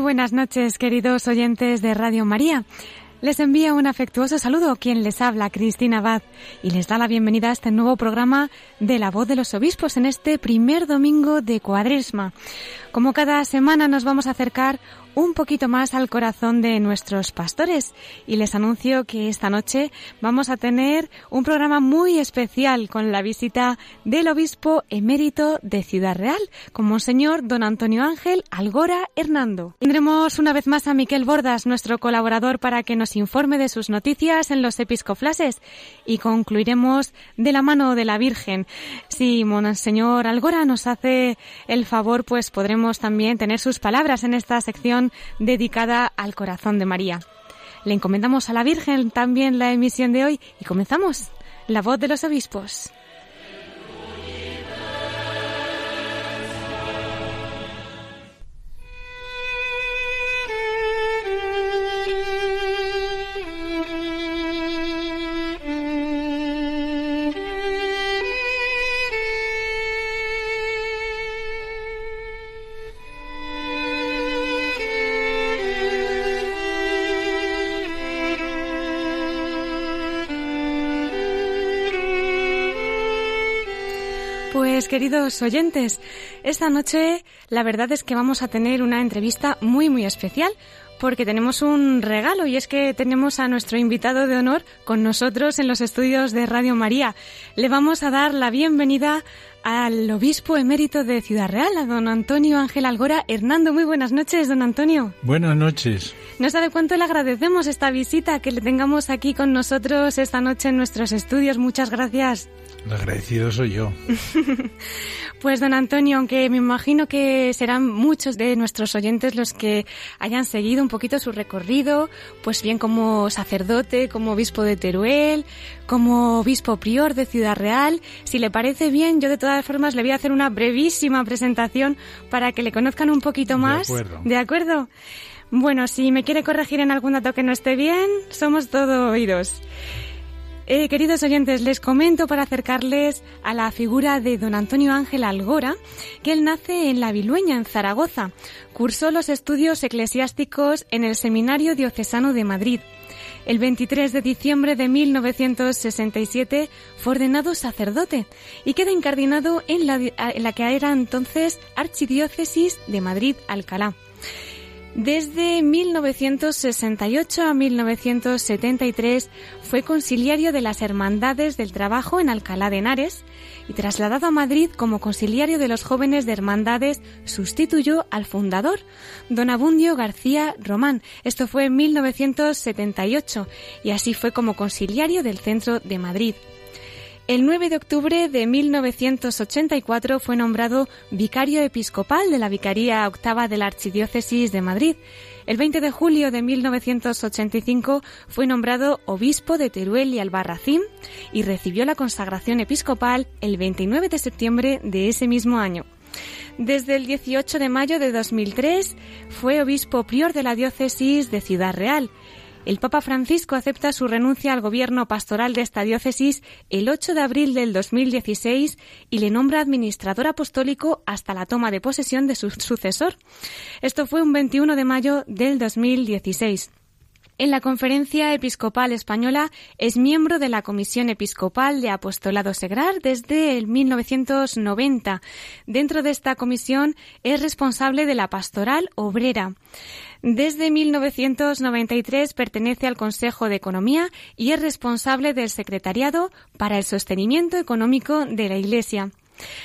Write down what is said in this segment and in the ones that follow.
Buenas noches, queridos oyentes de Radio María. Les envía un afectuoso saludo quien les habla, Cristina Abad, y les da la bienvenida a este nuevo programa de La Voz de los Obispos en este primer domingo de Cuadresma. Como cada semana nos vamos a acercar un poquito más al corazón de nuestros pastores y les anuncio que esta noche vamos a tener un programa muy especial con la visita del obispo emérito de Ciudad Real, con Monseñor Don Antonio Ángel Algora Hernando. Tendremos una vez más a Miquel Bordas, nuestro colaborador, para que nos informe de sus noticias en los episcoflases y concluiremos de la mano de la Virgen. Si Monseñor Algora nos hace el favor, pues podremos también tener sus palabras en esta sección dedicada al corazón de María. Le encomendamos a la Virgen también la emisión de hoy y comenzamos. La voz de los obispos. Queridos oyentes, esta noche la verdad es que vamos a tener una entrevista muy muy especial porque tenemos un regalo y es que tenemos a nuestro invitado de honor con nosotros en los estudios de Radio María. Le vamos a dar la bienvenida al obispo emérito de Ciudad Real, a don Antonio Ángel Algora. Hernando, muy buenas noches, don Antonio. Buenas noches. No sabe cuánto le agradecemos esta visita, que le tengamos aquí con nosotros esta noche en nuestros estudios. Muchas gracias. El agradecido soy yo. pues don Antonio, aunque me imagino que serán muchos de nuestros oyentes los que hayan seguido un poquito su recorrido, pues bien como sacerdote, como obispo de Teruel, como obispo prior de Ciudad Real, si le parece bien, yo de todas formas le voy a hacer una brevísima presentación para que le conozcan un poquito más. De acuerdo. ¿De acuerdo? Bueno, si me quiere corregir en algún dato que no esté bien, somos todo oídos. Eh, queridos oyentes, les comento para acercarles a la figura de don Antonio Ángel Algora, que él nace en La Vilueña, en Zaragoza. Cursó los estudios eclesiásticos en el Seminario Diocesano de Madrid. El 23 de diciembre de 1967 fue ordenado sacerdote y queda incardinado en la, que era entonces Archidiócesis de Madrid-Alcalá. Desde 1968 a 1973 fue conciliario de las Hermandades del Trabajo en Alcalá de Henares y trasladado a Madrid como conciliario de los jóvenes de Hermandades sustituyó al fundador, don Abundio García Román. Esto fue en 1978 y así fue como conciliario del Centro de Madrid. El 9 de octubre de 1984 fue nombrado vicario episcopal de la Vicaría Octava de la Archidiócesis de Madrid. El 20 de julio de 1985 fue nombrado obispo de Teruel y Albarracín y recibió la consagración episcopal el 29 de septiembre de ese mismo año. Desde el 18 de mayo de 2003 fue obispo prior de la diócesis de Ciudad Real el Papa Francisco acepta su renuncia al gobierno pastoral de esta diócesis el 8 de abril del 2016 y le nombra administrador apostólico hasta la toma de posesión de su sucesor. Esto fue un 21 de mayo del 2016. En la Conferencia Episcopal Española es miembro de la Comisión Episcopal de Apostolado Segrar desde el 1990. Dentro de esta comisión es responsable de la pastoral obrera. Desde 1993 pertenece al Consejo de Economía y es responsable del Secretariado para el Sostenimiento Económico de la Iglesia.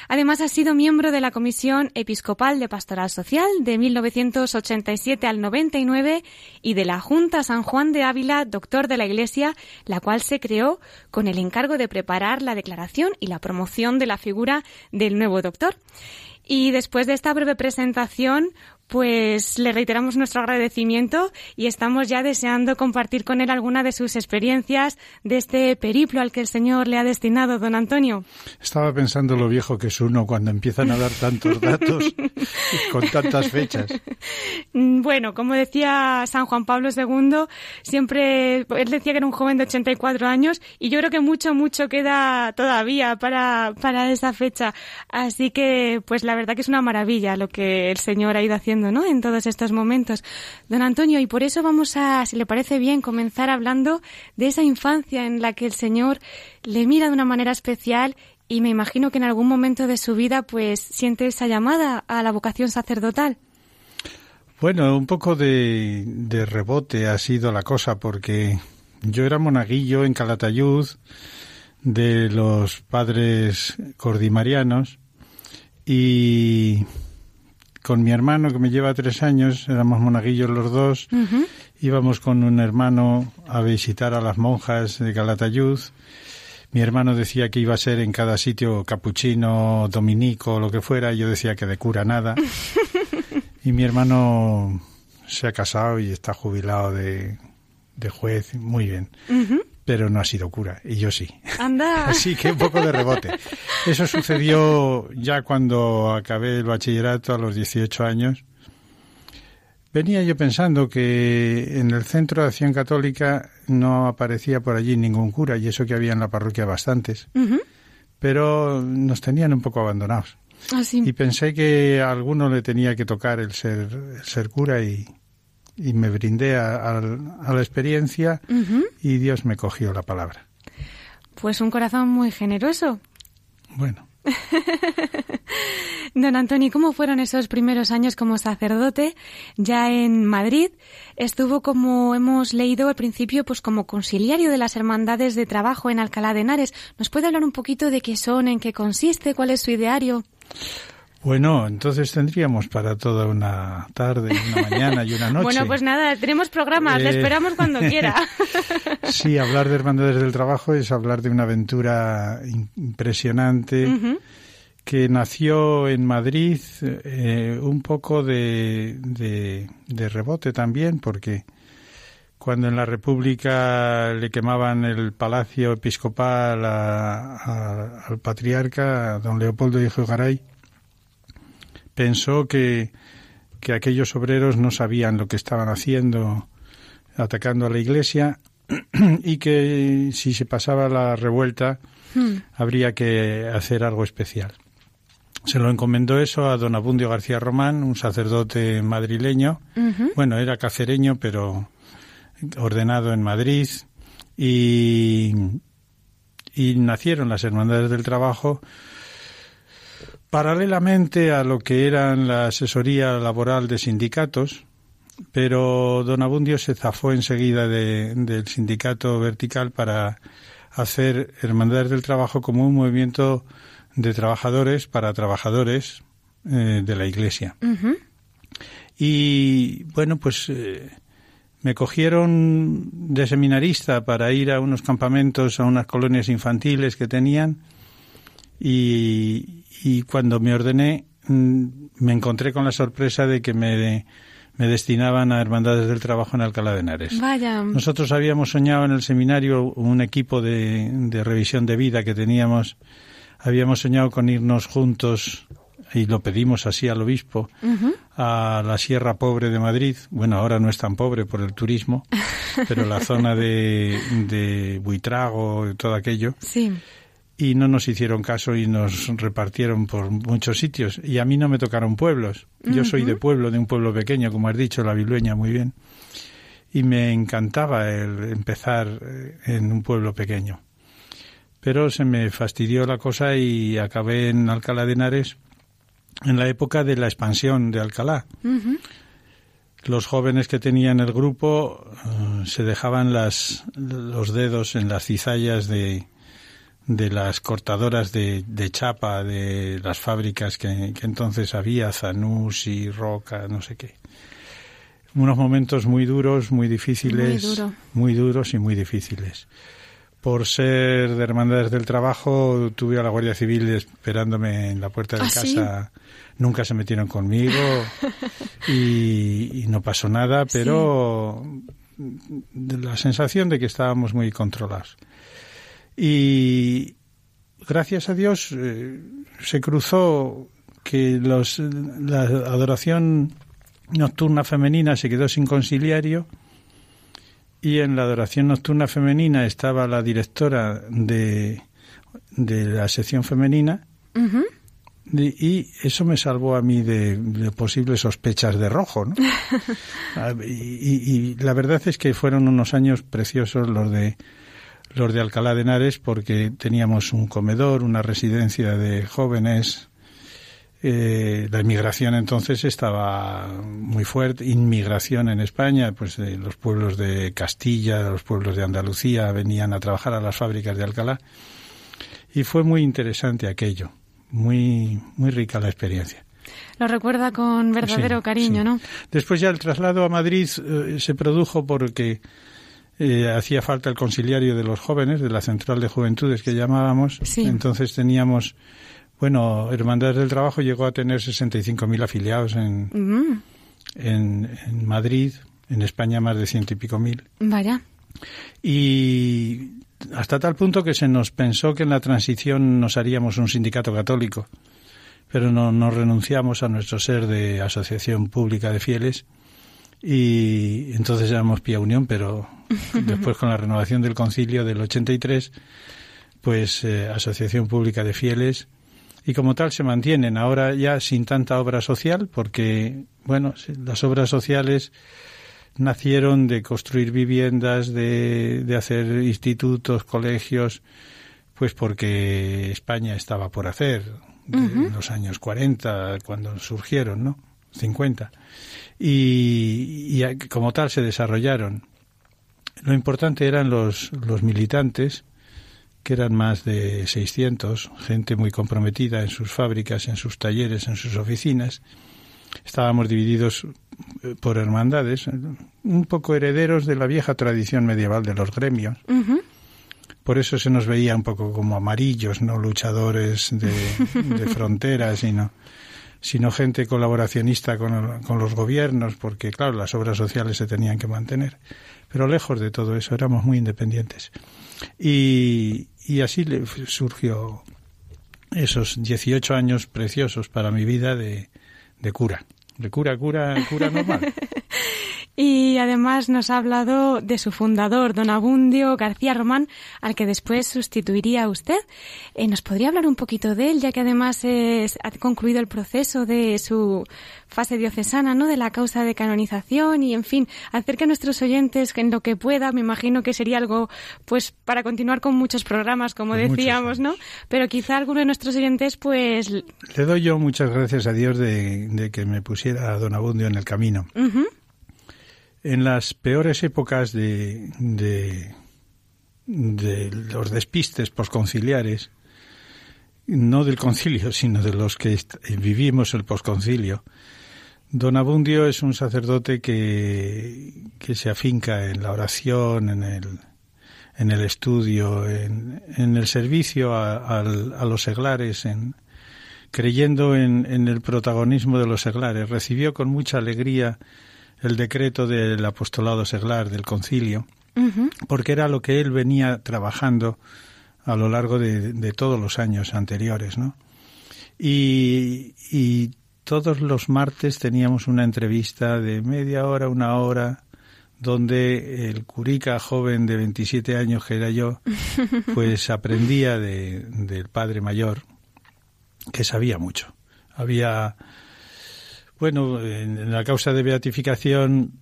Además, ha sido miembro de la Comisión Episcopal de Pastoral Social de 1987 al 99 y de la Junta San Juan de Ávila, doctor de la Iglesia, la cual se creó con el encargo de preparar la declaración y la promoción de la figura del nuevo doctor. Y después de esta breve presentación, pues le reiteramos nuestro agradecimiento y estamos ya deseando compartir con él alguna de sus experiencias de este periplo al que el Señor le ha destinado, don Antonio. Estaba pensando lo viejo que es uno cuando empiezan a dar tantos datos con tantas fechas. Bueno, como decía San Juan Pablo II, siempre él decía que era un joven de 84 años y yo creo que mucho, mucho queda todavía para, para esa fecha. Así que, pues la verdad que es una maravilla lo que el Señor ha ido haciendo ¿no? En todos estos momentos. Don Antonio, y por eso vamos a, si le parece bien, comenzar hablando de esa infancia en la que el Señor le mira de una manera especial y me imagino que en algún momento de su vida pues siente esa llamada a la vocación sacerdotal. Bueno, un poco de, de rebote ha sido la cosa porque yo era monaguillo en Calatayud de los padres cordimarianos y con mi hermano que me lleva tres años, éramos monaguillos los dos, íbamos con un hermano a visitar a las monjas de Galatayud. Mi hermano decía que iba a ser en cada sitio capuchino, dominico, lo que fuera, y yo decía que de cura nada. y mi hermano se ha casado y está jubilado de, juez, muy bien pero no ha sido cura, y yo sí. Anda. Así que un poco de rebote. Eso sucedió ya cuando acabé el bachillerato a los 18 años. Venía yo pensando que en el centro de acción católica no aparecía por allí ningún cura, y eso que había en la parroquia bastantes, pero nos tenían un poco abandonados. Ah, y pensé que a alguno le tenía que tocar el ser, el ser cura y, y me brindé a, la experiencia y Dios me cogió la palabra. Pues un corazón muy generoso. Bueno. Don Antonio, ¿cómo fueron esos primeros años como sacerdote? Ya en Madrid estuvo, como hemos leído al principio, pues como conciliario de las hermandades de trabajo en Alcalá de Henares. ¿Nos puede hablar un poquito de qué son, en qué consiste, cuál es su ideario? Bueno, entonces tendríamos para toda una tarde, una mañana y una noche. Bueno, pues nada, tenemos programas, le eh, esperamos cuando quiera. sí, hablar de Hermandades del Trabajo es hablar de una aventura impresionante que nació en Madrid eh, un poco de, de, rebote también, porque cuando en la República le quemaban el palacio episcopal al patriarca, don Leopoldo Hijo Garay, pensó que, que aquellos obreros no sabían lo que estaban haciendo atacando a la iglesia y que si se pasaba la revuelta hmm. habría que hacer algo especial. Se lo encomendó eso a don Abundio García Román, un sacerdote madrileño. Bueno, era cacereño, pero ordenado en Madrid. Y, y nacieron las Hermandades del Trabajo paralelamente a lo que eran la asesoría laboral de sindicatos, pero don Abundio se zafó enseguida del sindicato vertical para hacer Hermandades del Trabajo como un movimiento de trabajadores para trabajadores eh, de la Iglesia. Y bueno, pues eh, me cogieron de seminarista para ir a unos campamentos, a unas colonias infantiles que tenían y, y cuando me ordené mm, me encontré con la sorpresa de que me, me destinaban a Hermandades del Trabajo en Alcalá de Henares. Vaya. Nosotros habíamos soñado en el seminario un equipo de, de revisión de vida que teníamos, habíamos soñado con irnos juntos y lo pedimos así al obispo, a la Sierra Pobre de Madrid. Bueno, ahora no es tan pobre por el turismo, pero la zona de, de Buitrago y todo aquello. Sí y no nos hicieron caso y nos repartieron por muchos sitios. Y a mí no me tocaron pueblos. Yo soy de pueblo, de un pueblo pequeño, como has dicho, la Bilueña, muy bien. Y me encantaba el empezar eh, en un pueblo pequeño. Pero se me fastidió la cosa y acabé en Alcalá de Henares en la época de la expansión de Alcalá. Los jóvenes que tenían el grupo eh, se dejaban las, los dedos en las cizallas de, de las cortadoras de, de chapa de las fábricas que, entonces había, Zanús y Roca, no sé qué. Unos momentos muy duros, muy difíciles, muy, duros y muy difíciles. por ser de Hermandades del Trabajo, tuve a la Guardia Civil esperándome en la puerta de ¿Ah, casa. Nunca se metieron conmigo y, y no pasó nada, pero la sensación de que estábamos muy controlados. Y gracias a Dios eh, se cruzó que los, la adoración nocturna femenina se quedó sin conciliario y en la adoración nocturna femenina estaba la directora de, de la sección femenina y, y eso me salvó a mí de, de posibles sospechas de rojo. ¿no? Ah, y, y- y la verdad es que fueron unos años preciosos los de los de Alcalá de Henares porque teníamos un comedor, una residencia de jóvenes. Eh, la inmigración entonces estaba muy fuerte, inmigración en España, pues de los pueblos de Castilla, los pueblos de Andalucía venían a trabajar a las fábricas de Alcalá y fue muy interesante aquello, muy muy rica la experiencia. Lo recuerda con verdadero Sí, cariño, sí. ¿no? Después ya el traslado a Madrid eh, se produjo porque eh, hacía falta el conciliario de los jóvenes, de la central de juventudes que llamábamos. Sí. Entonces teníamos, bueno, Hermandades del Trabajo llegó a tener 65.000 afiliados en, Mm, en, en Madrid, en España más de ciento y pico mil. vaya. Y hasta tal punto que se nos pensó que en la transición nos haríamos un sindicato católico, pero no, no renunciamos a nuestro ser de asociación pública de fieles y entonces éramos Pía Unión, pero después con la renovación del concilio del 83, pues eh, asociación pública de fieles y como tal se mantienen ahora ya sin tanta obra social porque, bueno, las obras sociales nacieron de construir viviendas, de, de hacer institutos, colegios, pues porque España estaba por hacer en los años 40, cuando surgieron, ¿no? 50. Y, y como tal se desarrollaron. Lo importante eran los, los militantes, que eran más de 600, gente muy comprometida en sus fábricas, en sus talleres, en sus oficinas. Estábamos divididos eh, por hermandades, un poco herederos de la vieja tradición medieval de los gremios. Por eso se nos veía un poco como amarillos, no luchadores de, de fronteras, sino, sino gente colaboracionista con, con los gobiernos, porque claro, las obras sociales se tenían que mantener. Pero lejos de todo eso, éramos muy independientes. Y, y así surgió esos 18 años preciosos para mi vida de, de cura. De cura, cura, cura normal. Y además nos ha hablado de su fundador, don Abundio García Román, al que después sustituiría a usted. Eh, ¿Nos podría hablar un poquito de él, ya que además es- ha concluido el proceso de su fase diocesana, ¿no? De la causa de canonización y, en fin, acerca a nuestros oyentes en lo que pueda, me imagino que sería algo, pues, para continuar con muchos programas, como decíamos, ¿no? Pero quizá alguno de nuestros oyentes, pues, Le doy yo muchas gracias a Dios de, de que me pusiera a don Abundio en el camino. En las peores épocas de, de, los despistes posconciliares, no del concilio, sino de los que est- vivimos el posconcilio, don Abundio es un sacerdote que, se afinca en la oración, en el, estudio, en, el servicio a, a los seglares, en, creyendo en, en el protagonismo de los seglares. Recibió con mucha alegría el decreto del apostolado seglar del concilio, porque era lo que él venía trabajando a lo largo de, de todos los años anteriores, ¿no? Y, y todos los martes teníamos una entrevista de media hora, una hora, donde el curica joven de 27 años que era yo, pues aprendía de- del padre mayor, que sabía mucho. Había, bueno, en la causa de beatificación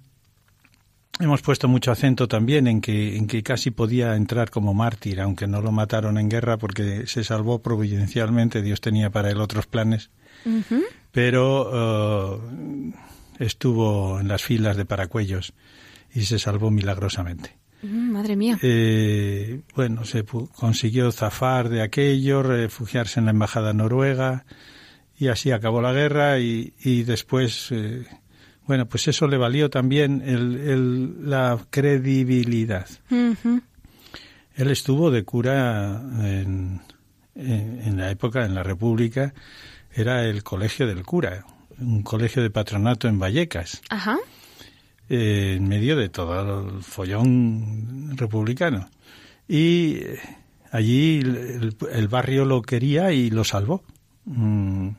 hemos puesto mucho acento también en que, en que casi podía entrar como mártir, aunque no lo mataron en guerra porque se salvó providencialmente, Dios tenía para él otros planes, pero eh, estuvo en las filas de Paracuellos y se salvó milagrosamente. Mm, Madre mía. Eh, bueno, se consiguió zafar de aquello, refugiarse en la embajada noruega y así acabó la guerra y, y después, eh, bueno, pues eso le valió también el- el- la credibilidad. Él estuvo de cura en, en, la época, en la República, era el colegio del cura, un colegio de patronato en Vallecas. Ajá. Eh, en medio de todo el follón republicano. Y eh, allí el, barrio lo quería y lo salvó. Mm,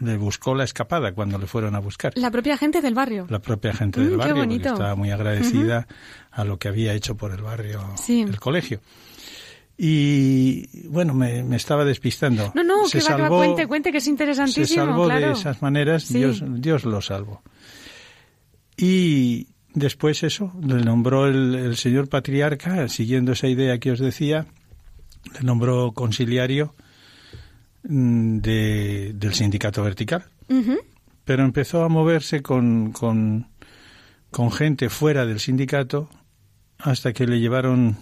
le buscó la escapada cuando le fueron a buscar. La propia gente del barrio. La propia gente del mm, barrio, porque estaba muy agradecida a lo que había hecho por el barrio, el colegio. Y bueno, me, estaba despistando. No, no, que salvó, cuente, cuente, que es interesantísimo. Se salvó de esas maneras, Dios, Dios lo salvó. Y después eso, le nombró el, señor patriarca, siguiendo esa idea que os decía, le nombró conciliario de, del sindicato vertical. Pero empezó a moverse con, con, con gente fuera del sindicato hasta que le llevaron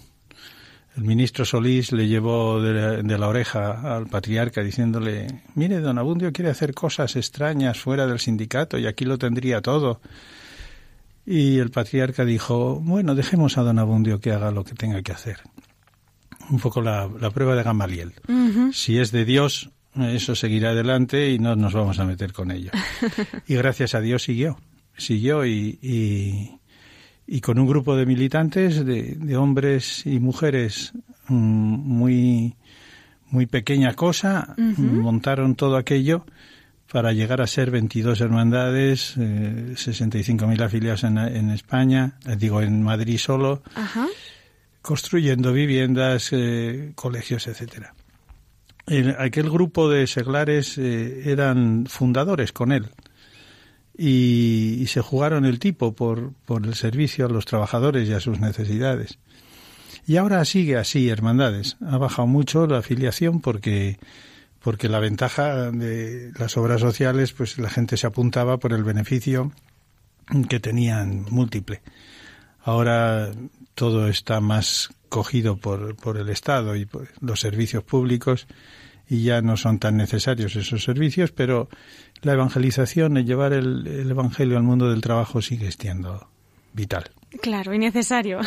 el ministro Solís le llevó de la, oreja al patriarca diciéndole, mire, don Abundio quiere hacer cosas extrañas fuera del sindicato y aquí lo tendría todo. Y el patriarca dijo, bueno, dejemos a don Abundio que haga lo que tenga que hacer. Un poco la, prueba de Gamaliel. Si es de Dios, eso seguirá adelante y no nos vamos a meter con ello. y gracias a Dios siguió, siguió y y con un grupo de militantes, de, hombres y mujeres mm, muy, muy pequeña cosa, montaron todo aquello para llegar a ser 22 hermandades, eh, 65.000 afiliados en, en España, eh, digo en Madrid solo, construyendo viviendas, eh, colegios, etcétera. aquel grupo de seglares eh, eran fundadores con él y, se jugaron el tipo por, por el servicio a los trabajadores y a sus necesidades. Y ahora sigue así, hermandades. Ha bajado mucho la afiliación porque porque la ventaja de las obras sociales, pues la gente se apuntaba por el beneficio que tenían múltiple. Ahora todo está más cogido por, por el Estado y por los servicios públicos y ya no son tan necesarios esos servicios, pero la evangelización, el llevar el, Evangelio al mundo del trabajo sigue siendo vital. Claro, y necesario.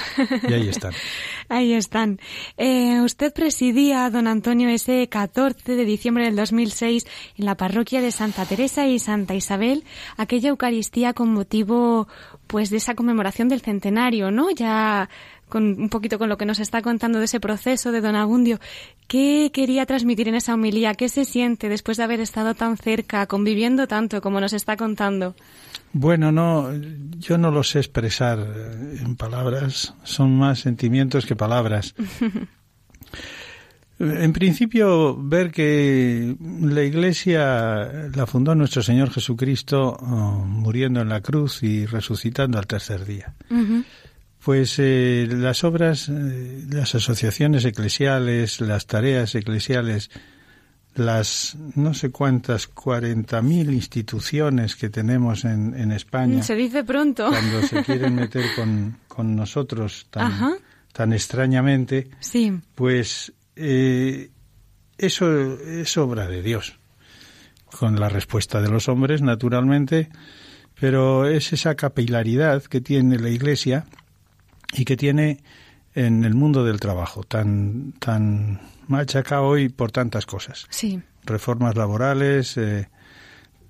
Y ahí están. ahí están. Eh, usted presidía, don Antonio, ese 14 de diciembre del 2006 en la parroquia de Santa Teresa y Santa Isabel, aquella Eucaristía con motivo pues de esa conmemoración del centenario, ¿no? Ya con un poquito con lo que nos está contando de ese proceso de Don Abundio, ¿qué quería transmitir en esa homilía? ¿Qué se siente después de haber estado tan cerca, conviviendo tanto como nos está contando? Bueno, no, yo no lo sé expresar en palabras, son más sentimientos que palabras. En principio, ver que la Iglesia la fundó nuestro Señor Jesucristo oh, muriendo en la cruz y resucitando al tercer día. Pues eh, las obras, eh, las asociaciones eclesiales, las tareas eclesiales, las no sé cuántas, 40.000 instituciones que tenemos en, en, España. Se dice pronto. Cuando se quieren meter con, con nosotros tan, tan extrañamente, sí. pues eh, eso es obra de Dios. Con la respuesta de los hombres, naturalmente, pero es esa capilaridad que tiene la Iglesia y que tiene en el mundo del trabajo tan tan machacado hoy por tantas cosas. Sí. Reformas laborales eh,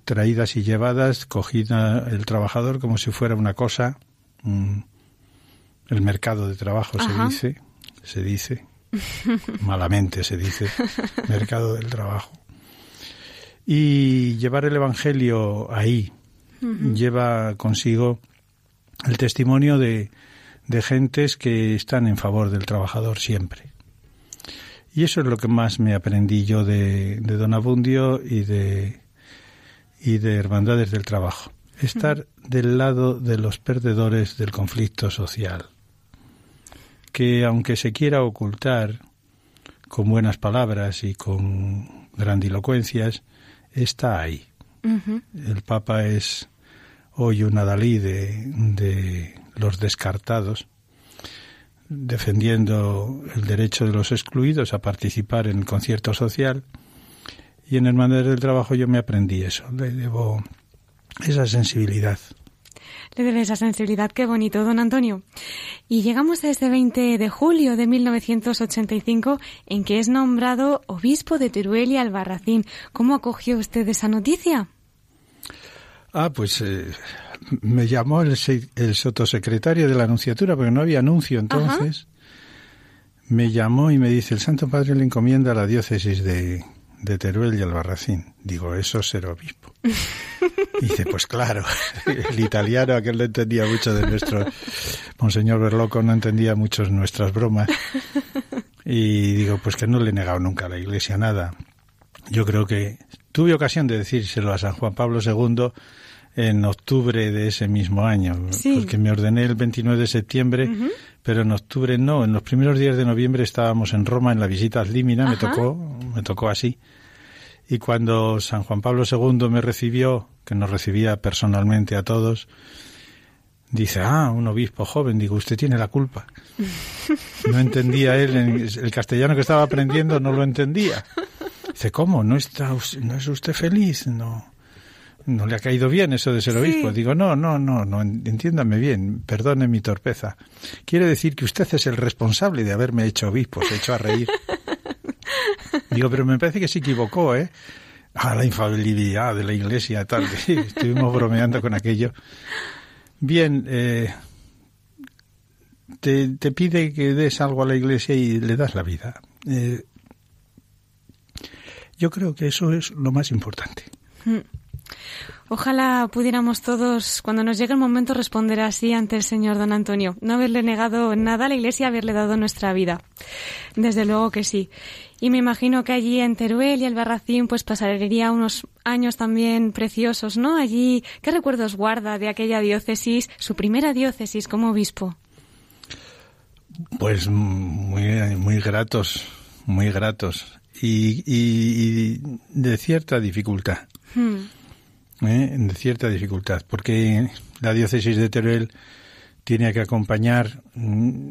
traídas y llevadas, cogida el trabajador como si fuera una cosa. Mm, el mercado de trabajo se dice, se dice, malamente se dice, mercado del trabajo. Y llevar el Evangelio ahí lleva consigo el testimonio de, de gentes que están en favor del trabajador siempre. Y eso es lo que más me aprendí yo de, Don Abundio y de, y de Hermandades del Trabajo. Estar del lado de los perdedores del conflicto social. Que aunque se quiera ocultar con buenas palabras y con grandilocuencias, está ahí. El Papa es hoy una Dalí de, los descartados, defendiendo el derecho de los excluidos a participar en el concierto social. Y en Hermandad del Trabajo yo me aprendí eso, le debo esa sensibilidad. Le debe esa sensibilidad, qué bonito, don Antonio. Y llegamos a este 20 de julio de 1985, en que es nombrado obispo de Teruel y Albarracín. ¿Cómo acogió usted esa noticia? Ah, pues eh, me llamó el, el, sotosecretario de la Anunciatura, porque no había anuncio entonces. Me llamó y me dice, el Santo Padre le encomienda a la diócesis de, de Teruel y Albarracín. Digo, eso es ser obispo. dice, pues claro, el italiano, aquel no entendía mucho de nuestro... Monseñor Berloco no entendía mucho nuestras bromas. Y digo, pues que no le he negado nunca a la Iglesia nada. Yo creo que tuve ocasión de decírselo a San Juan Pablo II en octubre de ese mismo año, porque me ordené el 29 de septiembre, pero en octubre no, en los primeros días de noviembre estábamos en Roma en la visita a Límina, me tocó, me tocó así. Y cuando San Juan Pablo II me recibió, que nos recibía personalmente a todos, dice, ah, un obispo joven, digo, usted tiene la culpa. No entendía él, el castellano que estaba aprendiendo no lo entendía. Dice, ¿cómo? ¿No, está, no es usted feliz? No no le ha caído bien eso de ser obispo. Digo, no, no, no, no, entiéndame bien, perdone mi torpeza. Quiere decir que usted es el responsable de haberme hecho obispo, se echó a reír. Digo, pero me parece que se equivocó, ¿eh? Ah, la infalibilidad de la iglesia, tal. Estuvimos bromeando con aquello. Bien, eh, te, te, pide que des algo a la iglesia y le das la vida. Eh, yo creo que eso es lo más importante. Mm. Ojalá pudiéramos todos, cuando nos llegue el momento, responder así ante el Señor Don Antonio. No haberle negado nada a la Iglesia, haberle dado nuestra vida. Desde luego que sí. Y me imagino que allí en Teruel y el Barracín pues pasaría unos años también preciosos, ¿no? Allí, ¿qué recuerdos guarda de aquella diócesis, su primera diócesis como obispo? Pues muy, muy gratos, muy gratos. Y, de cierta dificultad. Hmm. ¿Eh? de cierta dificultad, porque la diócesis de Teruel tiene que acompañar, mm,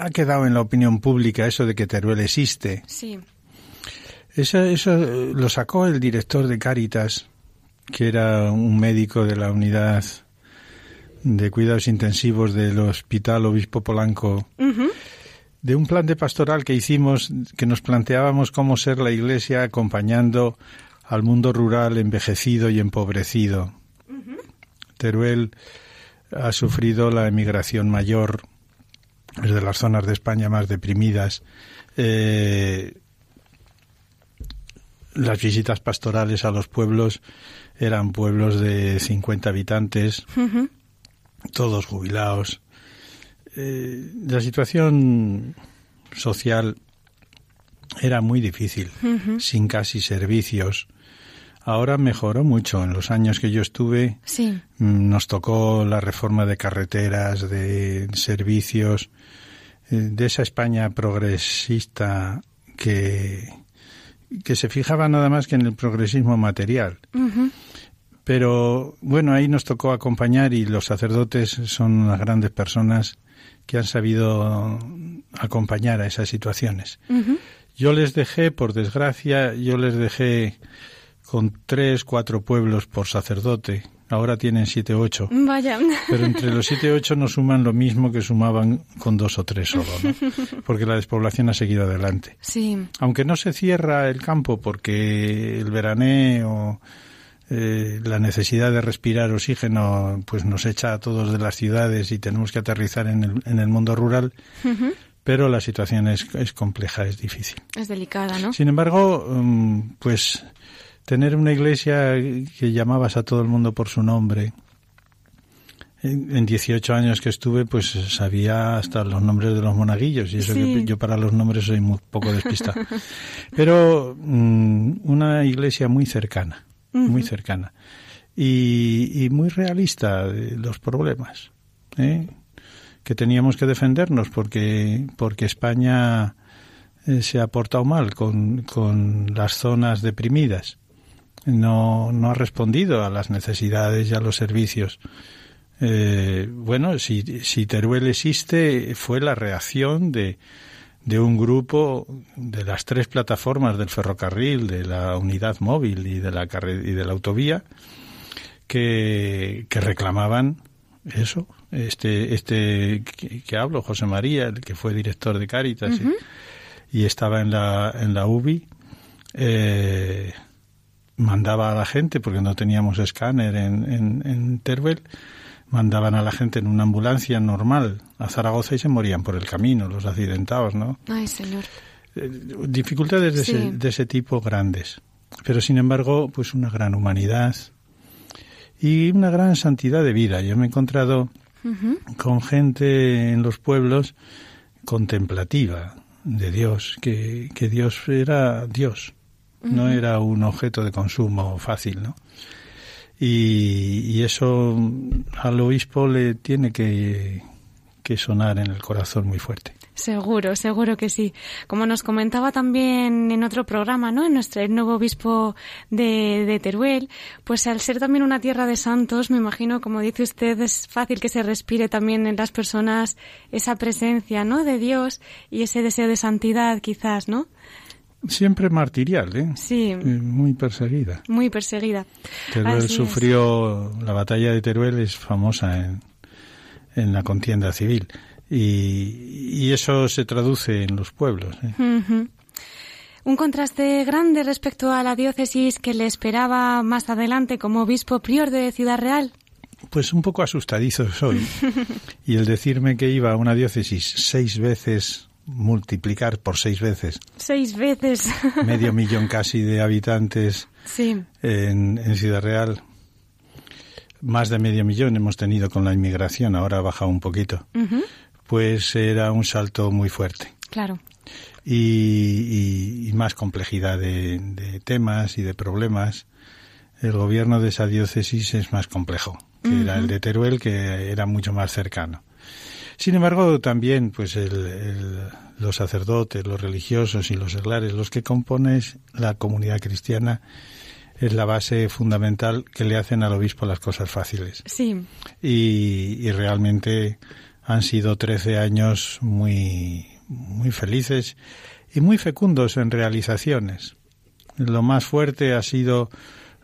ha quedado en la opinión pública eso de que Teruel existe. Sí. Eso, eso lo sacó el director de Cáritas, que era un médico de la unidad de cuidados intensivos del Hospital Obispo Polanco, de un plan de pastoral que hicimos, que nos planteábamos cómo ser la Iglesia acompañando al mundo rural envejecido y empobrecido. Teruel ha sufrido la emigración mayor, es de las zonas de España más deprimidas. Eh, las visitas pastorales a los pueblos eran pueblos de 50 habitantes, todos jubilados. Eh, la situación social era muy difícil, sin casi servicios. Ahora mejoró mucho. En los años que yo estuve, mm, nos tocó la reforma de carreteras, de servicios, eh, de esa España progresista que, que se fijaba nada más que en el progresismo material. Pero bueno, ahí nos tocó acompañar y los sacerdotes son unas grandes personas que han sabido acompañar a esas situaciones. Yo les dejé, por desgracia, yo les dejé con tres, cuatro pueblos por sacerdote. Ahora tienen siete, ocho. Vaya. Pero entre los siete ocho no suman lo mismo que sumaban con dos o tres solo, ¿no? Porque la despoblación ha seguido adelante. Sí. Aunque no se cierra el campo porque el veraneo, eh, la necesidad de respirar oxígeno, pues nos echa a todos de las ciudades y tenemos que aterrizar en el, en el mundo rural. Pero la situación es, es compleja, es difícil. Es delicada, ¿no? Sin embargo, mm, pues tener una iglesia que llamabas a todo el mundo por su nombre. En 18 años que estuve, pues sabía hasta los nombres de los monaguillos, y eso que yo para los nombres soy muy poco despistado. Pero mm, una iglesia muy cercana, muy cercana, y, muy realista de los problemas, ¿eh? que teníamos que defendernos porque, porque España eh, se ha portado mal con, con las zonas deprimidas no, no ha respondido a las necesidades y a los servicios. Eh, bueno, si, si Teruel existe, fue la reacción de, de un grupo de las tres plataformas del ferrocarril, de la unidad móvil y de la, y de la autovía, que, que reclamaban eso, este, este que, hablo, José María, el que fue director de Cáritas y, estaba en la, en la UBI, eh, mandaba a la gente, porque no teníamos escáner en, en, en, Teruel, mandaban a la gente en una ambulancia normal a Zaragoza y se morían por el camino, los accidentados, ¿no? Ay, señor. Eh, dificultades de, ese, de ese tipo grandes. Pero sin embargo, pues una gran humanidad y una gran santidad de vida. Yo me he encontrado con gente en los pueblos contemplativa de Dios, que, que Dios era Dios, no era un objeto de consumo fácil, ¿no? Y, y eso al obispo le tiene que, que sonar en el corazón muy fuerte. Seguro, seguro que sí. Como nos comentaba también en otro programa, ¿no? En nuestro el nuevo obispo de, de, Teruel, pues al ser también una tierra de santos, me imagino, como dice usted, es fácil que se respire también en las personas esa presencia, ¿no? De Dios y ese deseo de santidad, quizás, ¿no? Siempre martirial, ¿eh? Sí. Eh, muy perseguida. Muy perseguida. Teruel sufrió, la batalla de Teruel es famosa en, en la contienda civil y, eso se traduce en los pueblos. ¿eh? Un contraste grande respecto a la diócesis que le esperaba más adelante como obispo prior de Ciudad Real. Pues un poco asustadizo soy. y el decirme que iba a una diócesis seis veces, multiplicar por seis veces. Seis veces. medio millón casi de habitantes sí. en, en Ciudad Real más de medio millón hemos tenido con la inmigración, ahora ha bajado un poquito pues era un salto muy fuerte. Claro. Y, más complejidad de, temas y de problemas. El gobierno de esa diócesis es más complejo que era el de Teruel, que era mucho más cercano. Sin embargo, también, pues los sacerdotes, los religiosos y los seglares, los que componen la comunidad cristiana, es la base fundamental que le hacen al obispo las cosas fáciles. Sí. Y, y realmente han sido 13 años muy, muy felices y muy fecundos en realizaciones. Lo más fuerte ha sido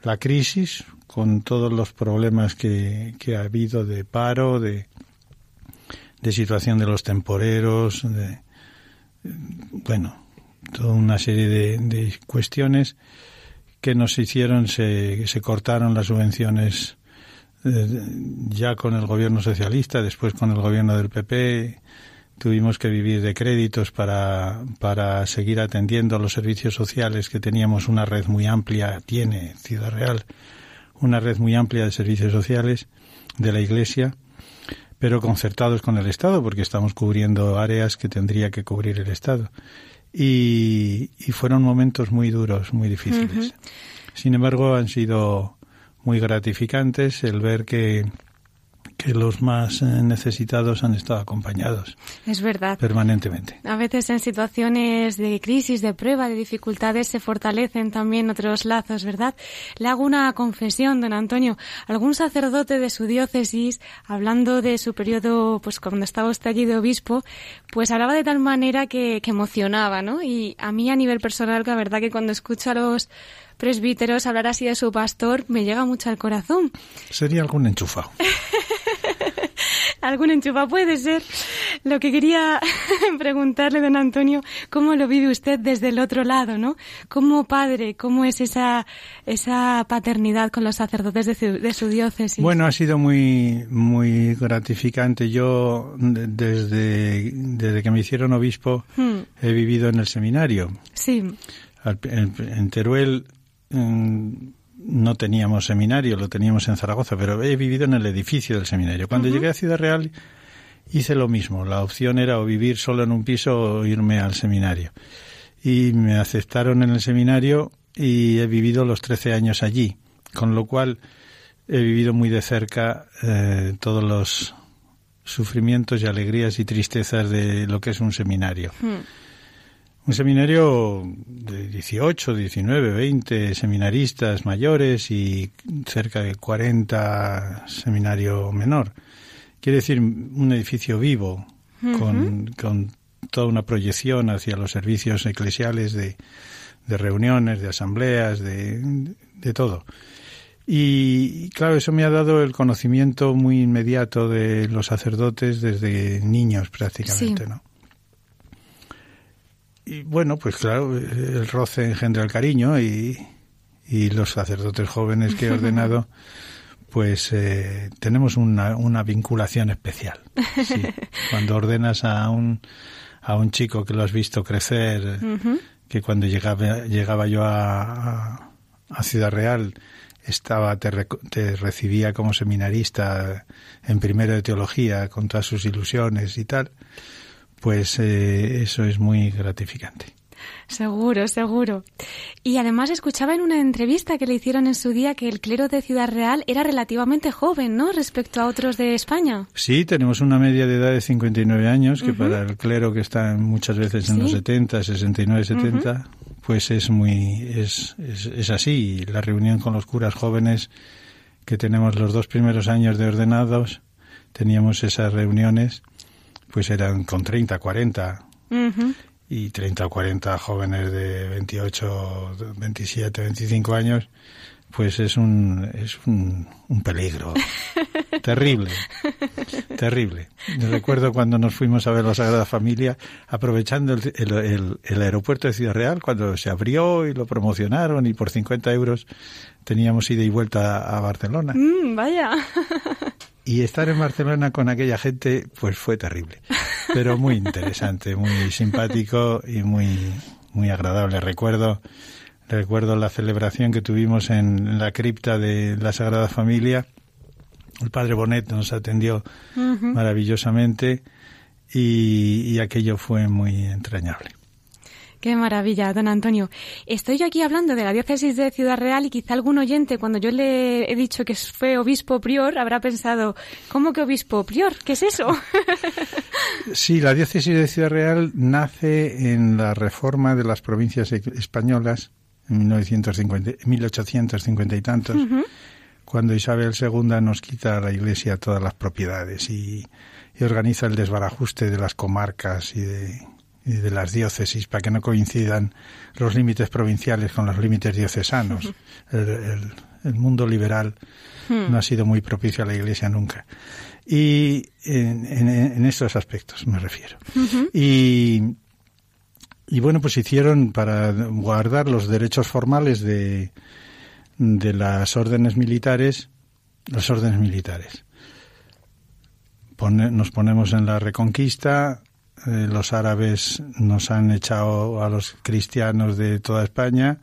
la crisis, con todos los problemas que, que ha habido de paro, de, de situación de los temporeros, de, bueno, toda una serie de, de cuestiones que nos hicieron, se, se cortaron las subvenciones eh, ya con el gobierno socialista, después con el gobierno del PP, tuvimos que vivir de créditos para, para seguir atendiendo a los servicios sociales que teníamos. Una red muy amplia, tiene Ciudad Real, una red muy amplia de servicios sociales de la Iglesia, pero concertados con el Estado, porque estamos cubriendo áreas que tendría que cubrir el Estado. Y, y fueron momentos muy duros, muy difíciles. Sin embargo, han sido muy gratificantes el ver que, que los más eh, necesitados han estado acompañados. Es verdad. Permanentemente. A veces en situaciones de crisis, de prueba, de dificultades se fortalecen también otros lazos, ¿verdad? Le hago una confesión, don Antonio. Algún sacerdote de su diócesis, hablando de su periodo, pues cuando estaba usted allí de obispo, pues hablaba de tal manera que, que emocionaba, ¿no? Y a mí a nivel personal, la verdad que cuando escucho a los presbíteros hablar así de su pastor me llega mucho al corazón. Sería algún enchufado. algún enchufado puede ser. Lo que quería preguntarle, don Antonio, ¿cómo lo vive usted desde el otro lado, no? Como padre, ¿cómo es esa, esa paternidad con los sacerdotes de su, de su diócesis? Bueno, ha sido muy, muy gratificante. Yo, desde, desde que me hicieron obispo, hmm. he vivido en el seminario. Sí. En Teruel no teníamos seminario, lo teníamos en Zaragoza, pero he vivido en el edificio del seminario. Cuando llegué a Ciudad Real hice lo mismo. La opción era o vivir solo en un piso o irme al seminario. Y me aceptaron en el seminario y he vivido los 13 años allí, con lo cual he vivido muy de cerca eh, todos los sufrimientos y alegrías y tristezas de lo que es un seminario. Hmm. Un seminario de 18, 19, 20 seminaristas mayores y cerca de 40 seminario menor. Quiere decir un edificio vivo, con, con, toda una proyección hacia los servicios eclesiales de, de reuniones, de asambleas, de, de todo. Y claro, eso me ha dado el conocimiento muy inmediato de los sacerdotes desde niños prácticamente, ¿no? Y bueno, pues claro, el roce engendra el cariño y, y los sacerdotes jóvenes que he ordenado, pues eh, tenemos una, una vinculación especial. Sí. Cuando ordenas a un, a un chico que lo has visto crecer, que cuando llegaba, llegaba yo a, a Ciudad Real estaba te, te, recibía como seminarista en primero de teología con todas sus ilusiones y tal, pues eh, eso es muy gratificante. Seguro, seguro. Y además escuchaba en una entrevista que le hicieron en su día que el clero de Ciudad Real era relativamente joven, ¿no? Respecto a otros de España. Sí, tenemos una media de edad de 59 años, que uh -huh. para el clero que está muchas veces en ¿Sí? los 70, 69, 70, uh -huh. pues es muy, es, es, es así. La reunión con los curas jóvenes que tenemos los dos primeros años de ordenados, teníamos esas reuniones, pues eran con 30, 40. Uh -huh y 30 o 40 jóvenes de 28, 27, 25 años, pues es un, es un, un peligro. terrible, terrible. Recuerdo cuando nos fuimos a ver la Sagrada Familia, aprovechando el, el, el, el, aeropuerto de Ciudad Real, cuando se abrió y lo promocionaron y por 50 euros teníamos ida y vuelta a Barcelona. Mm, vaya. Y estar en Barcelona con aquella gente, pues fue terrible. Pero muy interesante, muy simpático y muy, muy agradable. Recuerdo, recuerdo la celebración que tuvimos en la cripta de la Sagrada Familia. El padre Bonet nos atendió uh -huh. maravillosamente y, y aquello fue muy entrañable. Qué maravilla, don Antonio. Estoy yo aquí hablando de la diócesis de Ciudad Real y quizá algún oyente, cuando yo le he dicho que fue obispo prior, habrá pensado, ¿cómo que obispo prior? ¿Qué es eso? Sí, la diócesis de Ciudad Real nace en la reforma de las provincias españolas en 1950, 1850 y tantos, uh -huh. cuando Isabel II nos quita a la Iglesia todas las propiedades y, y organiza el desbarajuste de las comarcas y de, y de las diócesis para que no coincidan los límites provinciales con los límites diocesanos. El, el, el mundo liberal hmm. no ha sido muy propicio a la Iglesia nunca. Y en, en, en estos aspectos me refiero. Uh -huh. Y, y bueno, pues hicieron para guardar los derechos formales de, de las órdenes militares, las órdenes militares. Pone, nos ponemos en la reconquista, eh, los árabes nos han echado a los cristianos de toda España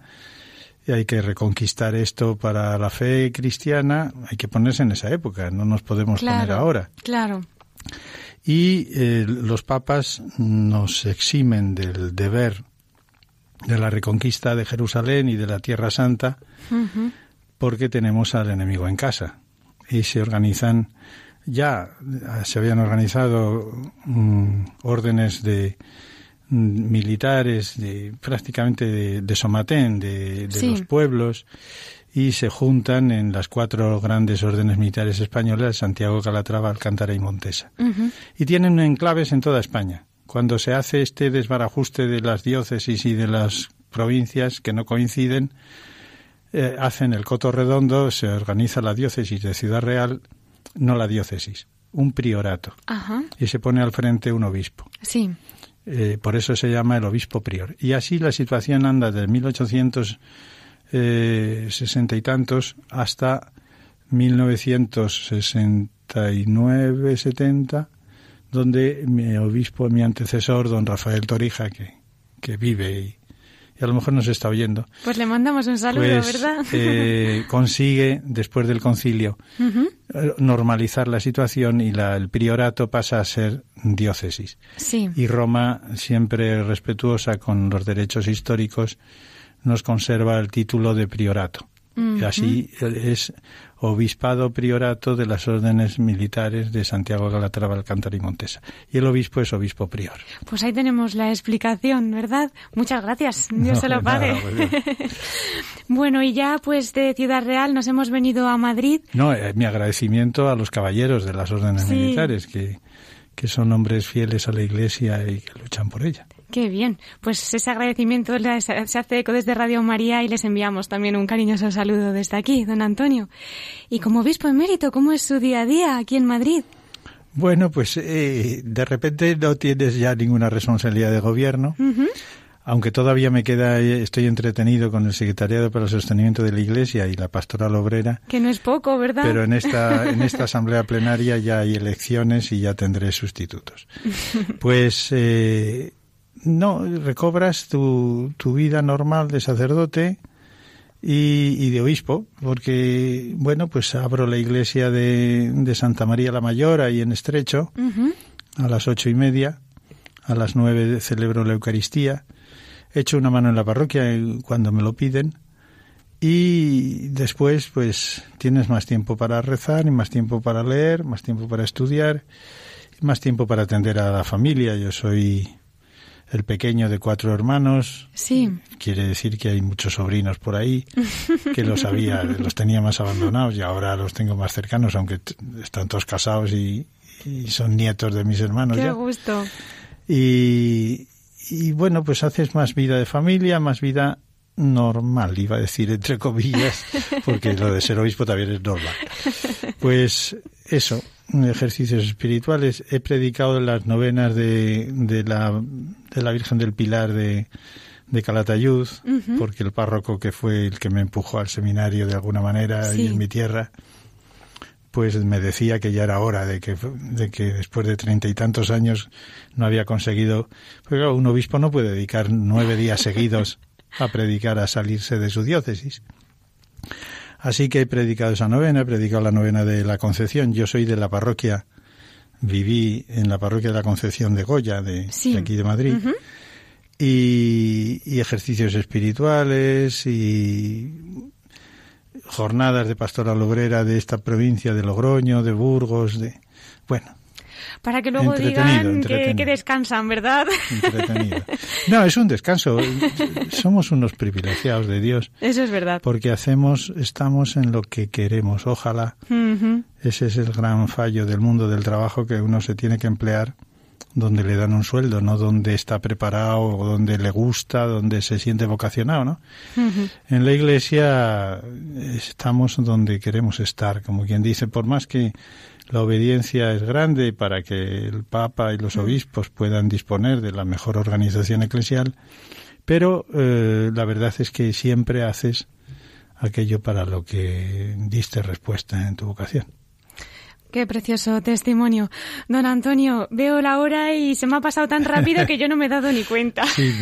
y hay que reconquistar esto para la fe cristiana, hay que ponerse en esa época, no nos podemos claro, poner ahora. Claro. Y eh, los papas nos eximen del deber de la reconquista de Jerusalén y de la Tierra Santa uh -huh. porque tenemos al enemigo en casa y se organizan ya se habían organizado um, órdenes de um, militares de prácticamente de, de Somatén, de, de sí. los pueblos, y se juntan en las cuatro grandes órdenes militares españolas, Santiago, Calatrava, Alcántara y Montesa. Uh -huh. Y tienen enclaves en toda España. Cuando se hace este desbarajuste de las diócesis y de las provincias que no coinciden, eh, hacen el coto redondo, se organiza la diócesis de Ciudad Real no la diócesis, un priorato. Ajá. Y se pone al frente un obispo. Sí. Eh, por eso se llama el obispo prior. Y así la situación anda de 1860 y tantos hasta 1969-70, donde mi obispo, mi antecesor, don Rafael Torija, que, que vive y, y a lo mejor nos está oyendo. Pues le mandamos un saludo, pues, ¿verdad? Eh, consigue, después del concilio, uh -huh. normalizar la situación y la, el priorato pasa a ser diócesis. Sí. Y Roma, siempre respetuosa con los derechos históricos, nos conserva el título de priorato. Uh -huh. Así es obispado priorato de las órdenes militares de Santiago, Calatrava, Alcántara y Montesa. Y el obispo es obispo prior. Pues ahí tenemos la explicación, ¿verdad? Muchas gracias. Dios no, se lo pague. Bueno, y ya pues de Ciudad Real nos hemos venido a Madrid. No, eh, mi agradecimiento a los caballeros de las órdenes sí. militares que, que son hombres fieles a la Iglesia y que luchan por ella. Qué bien. Pues ese agradecimiento se hace eco desde Radio María y les enviamos también un cariñoso saludo desde aquí, don Antonio. Y como obispo emérito, ¿cómo es su día a día aquí en Madrid? Bueno, pues eh, de repente no tienes ya ninguna responsabilidad de gobierno. Aunque todavía me queda, estoy entretenido con el Secretariado para el Sostenimiento de la Iglesia y la Pastoral Obrera. Que no es poco, ¿verdad? Pero en esta, en esta asamblea plenaria ya hay elecciones y ya tendré sustitutos. Pues eh, no, recobras tu, tu vida normal de sacerdote y, de obispo, porque, bueno, pues abro la iglesia de, de Santa María la Mayor ahí en Estrecho a las ocho y media, a las nueve celebro la Eucaristía, echo una mano en la parroquia cuando me lo piden y después pues tienes más tiempo para rezar y más tiempo para leer, más tiempo para estudiar, más tiempo para atender a la familia. Yo soy el pequeño de cuatro hermanos. Sí. Quiere decir que hay muchos sobrinos por ahí que los había, los tenía más abandonados y ahora los tengo más cercanos, aunque están todos casados y, son nietos de mis hermanos. Qué gusto. Y, y bueno, pues haces más vida de familia, más vida normal, iba a decir entre comillas, porque lo de ser obispo también es normal. Pues eso, ejercicios espirituales. He predicado las novenas de, de, la, de la Virgen del Pilar de, de Calatayud, porque el párroco que fue el que me empujó al seminario de alguna manera y en mi tierra, pues me decía que ya era hora de que, de que después de treinta y tantos años no había conseguido, porque un obispo no puede dedicar nueve días seguidos a predicar a salirse de su diócesis. Así que he predicado esa novena, he predicado la novena de la Concepción. Yo soy de la parroquia, viví en la parroquia de la Concepción de Goya, de, aquí de Madrid. y, y, ejercicios espirituales y jornadas de pastoral obrera de esta provincia de Logroño, de Burgos, de bueno, para que luego digan que, descansan, ¿verdad? Entretenido. No, es un descanso. Somos unos privilegiados de Dios. Eso es verdad. Porque hacemos, estamos en lo que queremos. Ojalá. Ese es el gran fallo del mundo del trabajo que uno se tiene que emplear donde le dan un sueldo, no donde está preparado o donde le gusta, donde se siente vocacionado, ¿no? En la iglesia estamos donde queremos estar, como quien dice, por más que la obediencia es grande para que el Papa y los mm. obispos puedan disponer de la mejor organización eclesial, pero eh, la verdad es que siempre haces aquello para lo que diste respuesta en tu vocación. Qué precioso testimonio. Don Antonio, veo la hora y se me ha pasado tan rápido que yo no me he dado ni cuenta. Sí,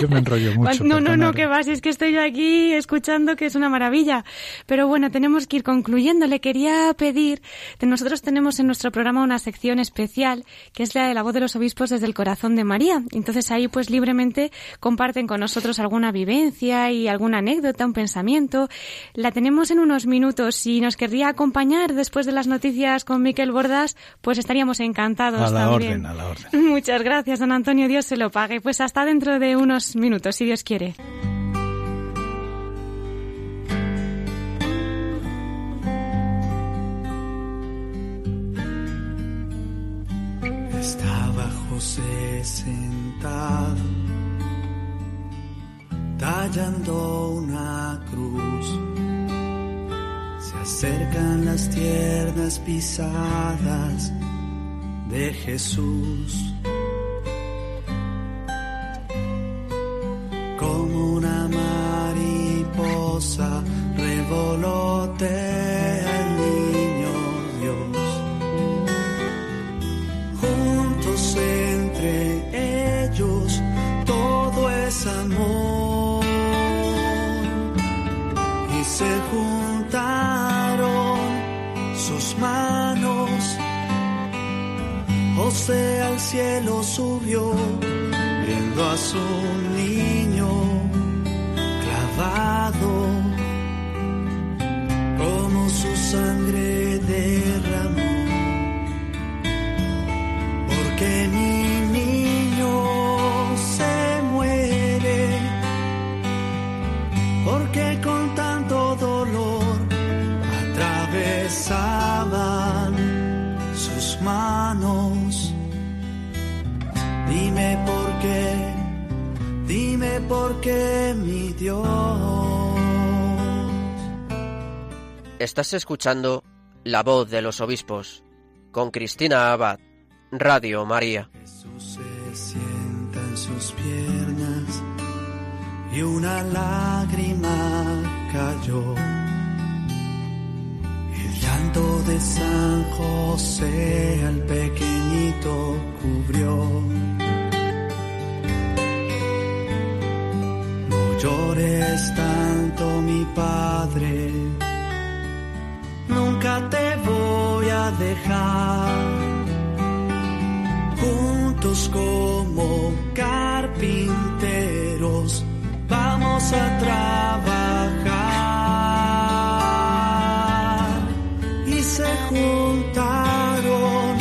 yo me enrollo mucho. No, no, no, que vas, es que estoy yo aquí escuchando que es una maravilla. Pero bueno, tenemos que ir concluyendo. Le quería pedir, nosotros tenemos en nuestro programa una sección especial que es la de la voz de los obispos desde el corazón de María. Entonces ahí pues libremente comparten con nosotros alguna vivencia y alguna anécdota, un pensamiento. La tenemos en unos minutos. Si nos querría acompañar después de las noticias con Miquel Bordas, pues estaríamos encantados. A la orden, a la orden. Muchas gracias, don Antonio. Dios se lo pague. Pues hasta dentro de unos minutos, si Dios quiere. Estaba José sentado, tallando una cruz acercan las tiernas pisadas de Jesús. Como una mariposa revolotea el niño Dios. Juntos entre ellos todo es amor y se sus José al cielo subió, viendo a su niño clavado, como su sangre derramó. Porque mi qué dime por qué mi Dios. Estás escuchando La voz de los obispos con Cristina Abad, Radio María. Jesús se sienta en sus piernas y una lágrima cayó. El llanto de San José al pequeñito cubrió. Llores tanto, mi padre. Nunca te voy a dejar. Juntos como carpinteros vamos a trabajar. Y se juntaron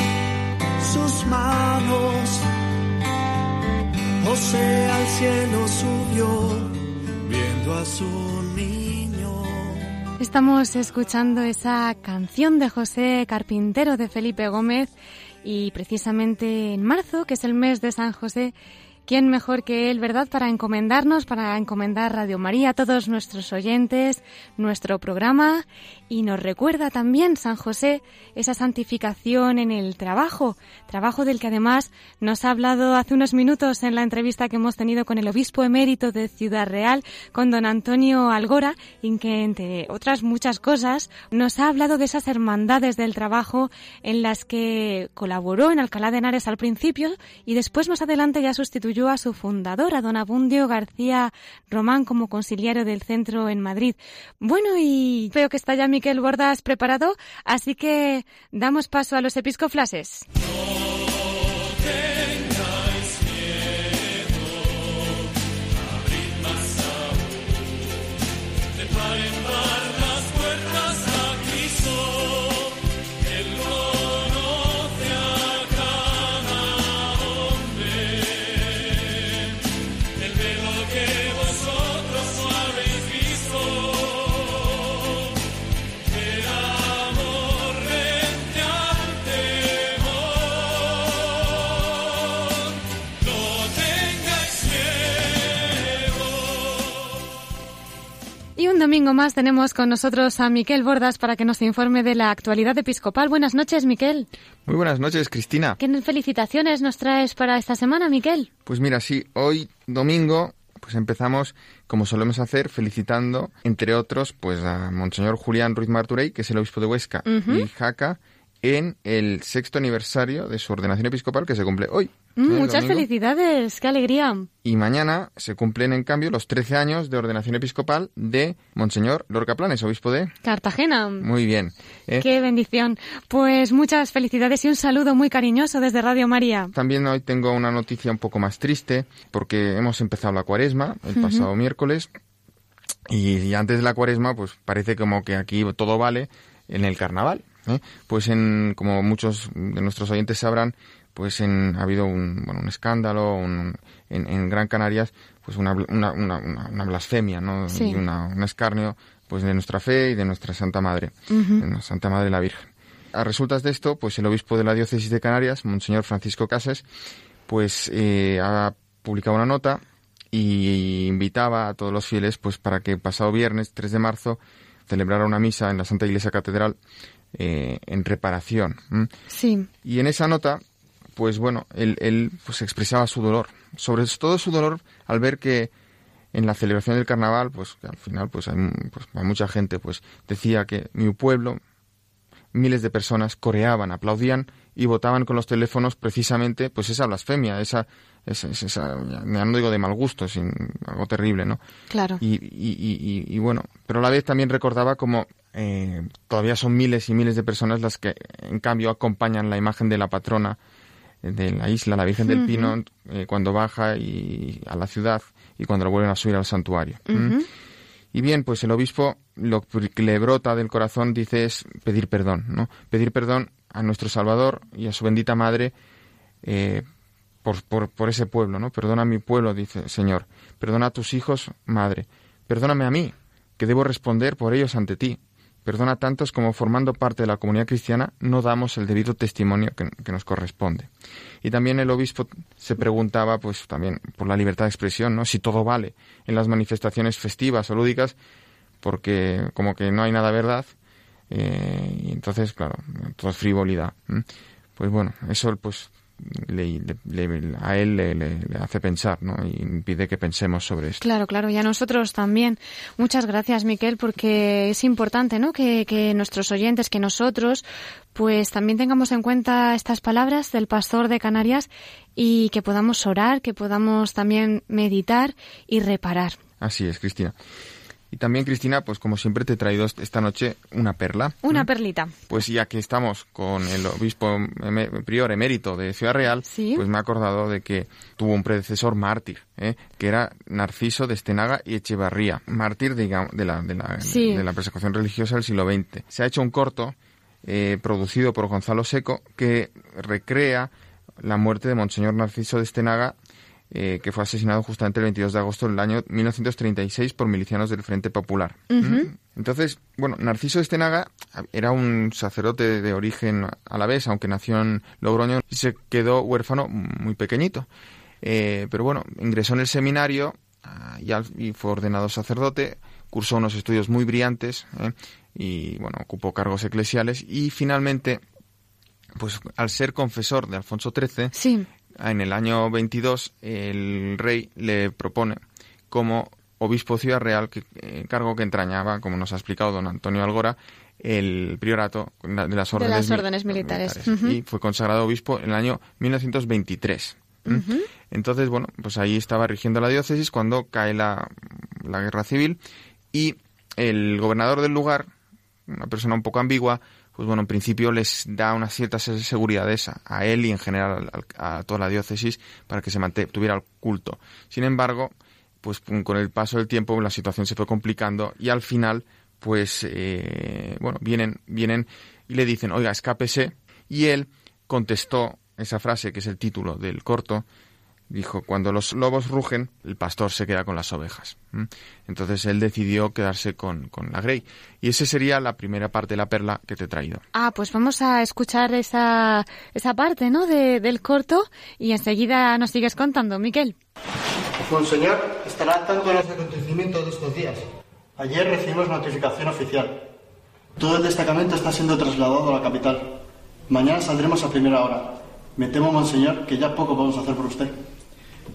sus manos. José Estamos escuchando esa canción de José Carpintero de Felipe Gómez y precisamente en marzo, que es el mes de San José, ¿quién mejor que él, verdad, para encomendarnos, para encomendar Radio María a todos nuestros oyentes, nuestro programa? Y nos recuerda también San José esa santificación en el trabajo, trabajo del que además nos ha hablado hace unos minutos en la entrevista que hemos tenido con el obispo emérito de Ciudad Real, con don Antonio Algora, en que, entre otras muchas cosas, nos ha hablado de esas hermandades del trabajo en las que colaboró en Alcalá de Henares al principio y después más adelante ya sustituyó a su fundadora, don Abundio García Román, como conciliario del centro en Madrid. Bueno, y veo que está ya Miquel Bordas preparado, así que damos paso a los episcoflases. Domingo más tenemos con nosotros a Miquel Bordas para que nos informe de la actualidad episcopal. Buenas noches, Miquel. Muy buenas noches, Cristina. ¿Qué felicitaciones nos traes para esta semana, Miquel? Pues mira, sí, hoy domingo pues empezamos, como solemos hacer, felicitando, entre otros, pues a Monseñor Julián Ruiz Marturey, que es el obispo de Huesca y Jaca, en el sexto aniversario de su ordenación episcopal que se cumple hoy. Mm, ¿eh? muchas domingo. felicidades, qué alegría. Y mañana se cumplen, en cambio, los 13 años de ordenación episcopal de Monseñor Lorca Planes, obispo de... Cartagena. Muy bien. ¿eh? Qué bendición. Pues muchas felicidades y un saludo muy cariñoso desde Radio María. También hoy tengo una noticia un poco más triste, porque hemos empezado la cuaresma el pasado miércoles, y, y antes de la cuaresma, pues parece como que aquí todo vale en el carnaval. ¿Eh? Pues en, como muchos de nuestros oyentes sabrán, pues en, ha habido un, bueno, un escándalo un- en, en Gran Canarias, pues una, una, una, una- una blasfemia, ¿no? Sí. Y una- un escarnio pues de nuestra fe y de nuestra Santa Madre, de nuestra Santa Madre la Virgen. A resultas de esto, pues el obispo de la diócesis de Canarias, Monseñor Francisco Casas, pues eh, ha publicado una nota y invitaba a todos los fieles pues para que pasado viernes 3 de marzo celebrara una misa en la Santa Iglesia Catedral eh, en reparación. Sí. Y en esa nota, pues bueno, él, él pues expresaba su dolor, sobre todo su dolor al ver que en la celebración del carnaval, pues que al final pues hay, pues, hay mucha gente, pues decía que mi pueblo, miles de personas coreaban, aplaudían y votaban con los teléfonos precisamente pues esa blasfemia, esa, esa, no digo de mal gusto, sin algo terrible, ¿no? Claro. Y, y, y, y- y bueno, pero a la vez también recordaba como eh, todavía son miles y miles de personas las que en cambio acompañan la imagen de la patrona eh, de la isla, la Virgen del Pino, eh, cuando baja y, a la ciudad y cuando lo vuelven a subir al santuario. Y bien, pues el obispo lo que le brota del corazón dice es pedir perdón, ¿no? Pedir perdón a nuestro Salvador y a su bendita Madre eh, por, por, por ese pueblo, ¿no? Perdona a mi pueblo, dice Señor. Perdona a tus hijos, Madre. Perdóname a mí, que debo responder por ellos ante ti. Perdona tantos como formando parte de la comunidad cristiana no damos el debido testimonio que, que, nos corresponde. Y también el obispo se preguntaba, pues también por la libertad de expresión, ¿no? Si todo vale en las manifestaciones festivas o lúdicas, porque como que no hay nada verdad, eh, y entonces, claro, todo es frivolidad. Pues bueno, eso pues le, a él le, hace pensar, ¿no? Y impide que pensemos sobre esto. Claro, claro, y a nosotros también. Muchas gracias, Miquel, porque es importante, ¿no? Que, que nuestros oyentes, que nosotros, pues también tengamos en cuenta estas palabras del pastor de Canarias y que podamos orar, que podamos también meditar y reparar. Así es, Cristina. Y también, Cristina, pues como siempre te he traído esta noche una perla. Una perlita. Pues ya que estamos con el obispo prior emérito de Ciudad Real, pues me he acordado de que tuvo un predecesor mártir, ¿eh? que era Narciso de Estenaga y Echevarría, mártir digamos, de, la, de, la, de la persecución religiosa del siglo XX. Se ha hecho un corto eh, producido por Gonzalo Seco que recrea la muerte de Monseñor Narciso de Estenaga eh, que fue asesinado justamente el 22 de agosto del año 1936 por milicianos del Frente Popular. Entonces, bueno, Narciso Estenaga era un sacerdote de origen a la vez, aunque nació en Logroño y se quedó huérfano muy pequeñito. Eh, pero bueno, ingresó en el seminario ah, y, fue ordenado sacerdote, cursó unos estudios muy brillantes eh, y bueno, ocupó cargos eclesiales y finalmente pues al ser confesor de Alfonso XIII, sí en el año 22 el rey le propone como obispo ciudad real, que, eh, cargo que entrañaba, como nos ha explicado don Antonio Algora, el priorato de las órdenes, militares. Y fue consagrado obispo en el año 1923. Entonces, bueno, pues ahí estaba rigiendo la diócesis cuando cae la, la guerra civil y el gobernador del lugar, una persona un poco ambigua, pues bueno, en principio les da una cierta seguridad esa, a él y en general a, toda la diócesis para que se mantuviera el culto. Sin embargo, pues con el paso del tiempo la situación se fue complicando y al final, pues, eh, bueno, vienen, vienen y le dicen, oiga, escápese. Y él contestó esa frase, que es el título del corto, dijo, cuando los lobos rugen, el pastor se queda con las ovejas. Entonces él decidió quedarse con, con, la Grey. Y esa sería la primera parte de la perla que te he traído. Ah, pues vamos a escuchar esa, esa parte, ¿no?, del corto y enseguida nos sigues contando, Miquel. Monseñor, estará al tanto de los acontecimientos de estos días. Ayer recibimos notificación oficial. Todo el destacamento está siendo trasladado a la capital. Mañana saldremos a primera hora. Me temo, Monseñor, que ya poco podemos hacer por usted.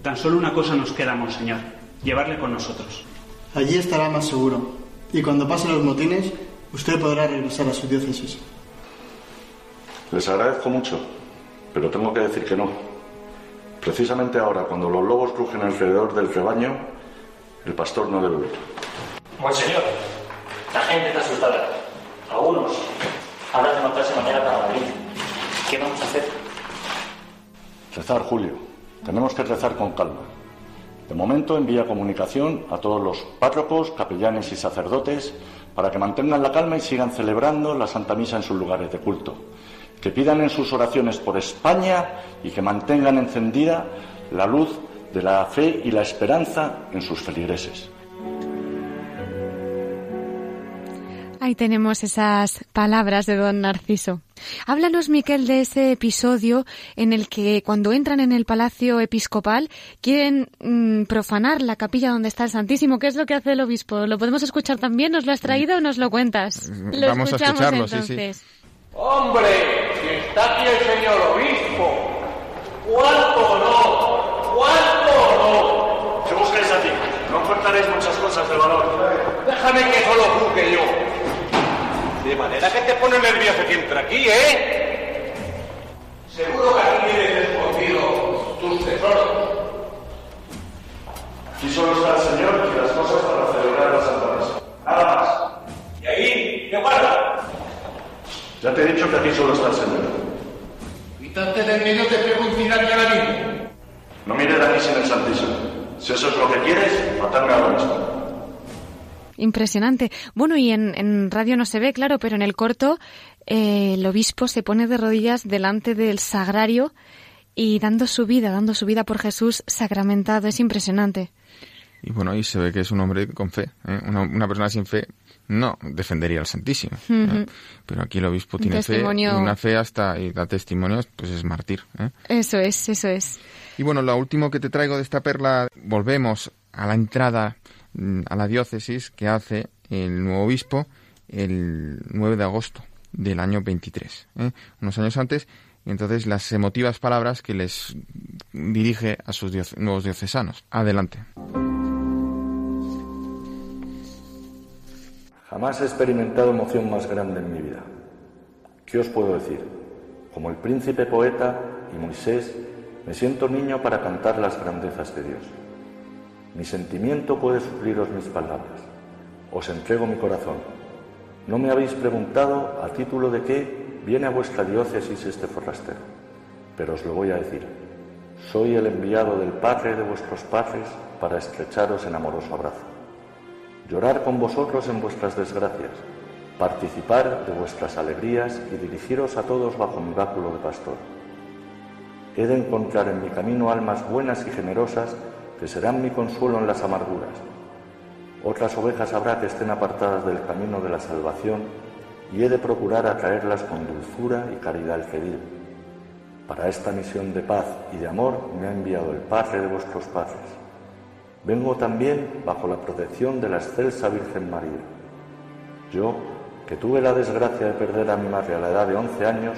Tan solo una cosa nos queda, monseñor, llevarle con nosotros. Allí estará más seguro. Y cuando pasen los motines, usted podrá regresar a su diócesis. Les agradezco mucho, pero tengo que decir que no. Precisamente ahora, cuando los lobos rugen alrededor del rebaño, el pastor no debe ver. Monseñor, la gente está asustada. Algunos habrán de montarse mañana para Madrid. ¿Qué vamos a hacer? Rezar, Julio. Tenemos que rezar con calma. De momento envía comunicación a todos los párrocos, capellanes y sacerdotes para que mantengan la calma y sigan celebrando la Santa Misa en sus lugares de culto. Que pidan en sus oraciones por España y que mantengan encendida la luz de la fe y la esperanza en sus feligreses. Ahí tenemos esas palabras de don Narciso. Háblanos, Miquel, de ese episodio en el que cuando entran en el palacio episcopal quieren mm, profanar la capilla donde está el Santísimo. ¿Qué es lo que hace el obispo? ¿Lo podemos escuchar también? ¿Nos lo has traído o nos lo cuentas? Lo Vamos a escucharlo, entonces. ¡Hombre! Si está aquí el señor obispo. ¿Cuánto no? ¿Cuánto no? ¿Qué buscáis aquí? No encontraréis muchas cosas de valor. Déjame que solo juzgue yo. De manera que te pone nervioso que entra aquí, ¿eh? Seguro que aquí tienes escondido tus tesoros. Aquí solo está el Señor y las cosas para celebrar la Santa. Nada más. ¿Y ahí qué guarda? Ya te he dicho que aquí solo está el Señor. Quítate de medio, te pego un ahora mismo. No mires aquí sin el Santísimo. Si eso es lo que quieres, matarme ahora mismo. Impresionante. Bueno, y en, radio no se ve, claro, pero en el corto eh, el obispo se pone de rodillas delante del sagrario y dando su vida, dando su vida por Jesús sacramentado. Es impresionante. Y bueno, y se ve que es un hombre con fe. ¿eh? Una, persona sin fe no defendería al Santísimo. ¿eh? Pero aquí el obispo tiene fe, testimonio. y una fe hasta y da testimonios, pues es mártir. ¿eh? Eso es, eso es. Y bueno, lo último que te traigo de esta perla, volvemos a la entrada a la diócesis que hace el nuevo obispo el 9 de agosto del año 23, ¿eh? unos años antes, y entonces las emotivas palabras que les dirige a sus nuevos diocesanos. Adelante. Jamás he experimentado emoción más grande en mi vida. ¿Qué os puedo decir? Como el príncipe poeta y Moisés, me siento niño para cantar las grandezas de Dios. Mi sentimiento puede supliros mis palabras. Os entrego mi corazón. No me habéis preguntado a título de qué viene a vuestra diócesis este forastero, pero os lo voy a decir. Soy el enviado del Padre de vuestros padres para estrecharos en amoroso abrazo llorar con vosotros en vuestras desgracias, participar de vuestras alegrías y dirigiros a todos bajo mi báculo de pastor. He de encontrar en mi camino almas buenas y generosas que serán mi consuelo en las amarguras. Otras ovejas habrá que estén apartadas del camino de la salvación y he de procurar atraerlas con dulzura y caridad al querido. Para esta misión de paz y de amor me ha enviado el Padre de vuestros padres. Vengo también bajo la protección de la excelsa Virgen María. Yo, que tuve la desgracia de perder a mi madre a la edad de 11 años,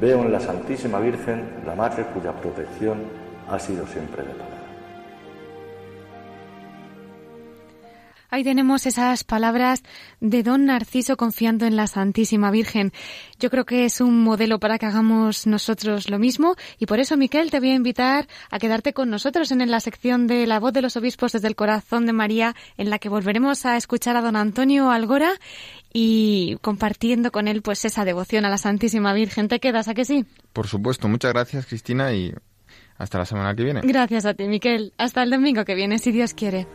veo en la Santísima Virgen la madre cuya protección ha sido siempre de palabra. Ahí tenemos esas palabras de don Narciso confiando en la Santísima Virgen. Yo creo que es un modelo para que hagamos nosotros lo mismo y por eso, Miquel, te voy a invitar a quedarte con nosotros en la sección de La voz de los obispos desde el corazón de María, en la que volveremos a escuchar a don Antonio Algora y compartiendo con él pues esa devoción a la Santísima Virgen. ¿Te quedas a que sí? Por supuesto, muchas gracias Cristina y hasta la semana que viene. Gracias a ti, Miquel. Hasta el domingo que viene, si Dios quiere.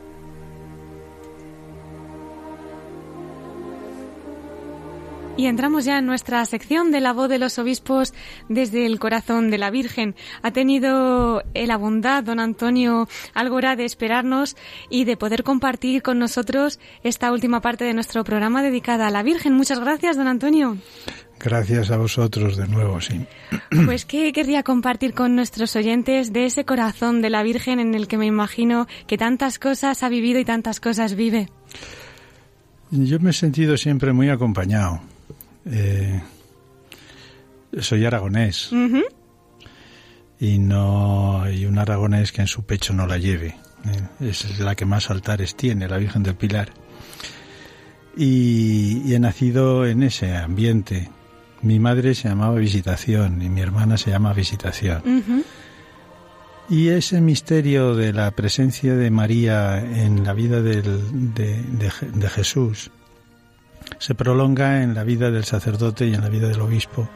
Y entramos ya en nuestra sección de la voz de los obispos desde el corazón de la Virgen. Ha tenido la bondad, don Antonio Algora, de esperarnos y de poder compartir con nosotros esta última parte de nuestro programa dedicada a la Virgen. Muchas gracias, don Antonio. Gracias a vosotros de nuevo, sí. Pues, ¿qué querría compartir con nuestros oyentes de ese corazón de la Virgen en el que me imagino que tantas cosas ha vivido y tantas cosas vive? Yo me he sentido siempre muy acompañado. Eh, soy aragonés y no hay un aragonés que en su pecho no la lleve. eh. Es la que más altares tiene, la Virgen del Pilar. Y, y he nacido en ese ambiente. Mi madre se llamaba Visitación y mi hermana se llama Visitación. Y ese misterio de la presencia de María en la vida del- de, de Jesús se prolonga en la vida del sacerdote y en la vida del obispo.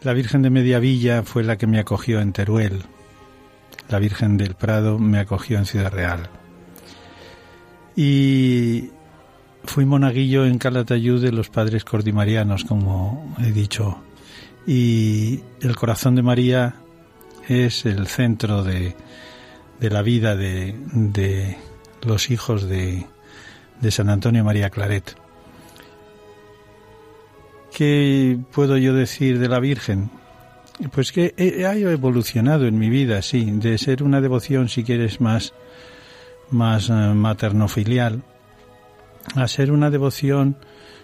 La Virgen de Mediavilla fue la que me acogió en Teruel. La Virgen del Prado me acogió en Ciudad Real. Y fui monaguillo en Calatayud de los padres cordimarianos, como he dicho. Y el corazón de María es el centro de, de la vida de, de los hijos de, de San Antonio María Claret. ¿Qué puedo yo decir de la Virgen? Pues que he, ha evolucionado en mi vida, sí, de ser una devoción, si quieres, más, más eh, materno-filial, a ser una devoción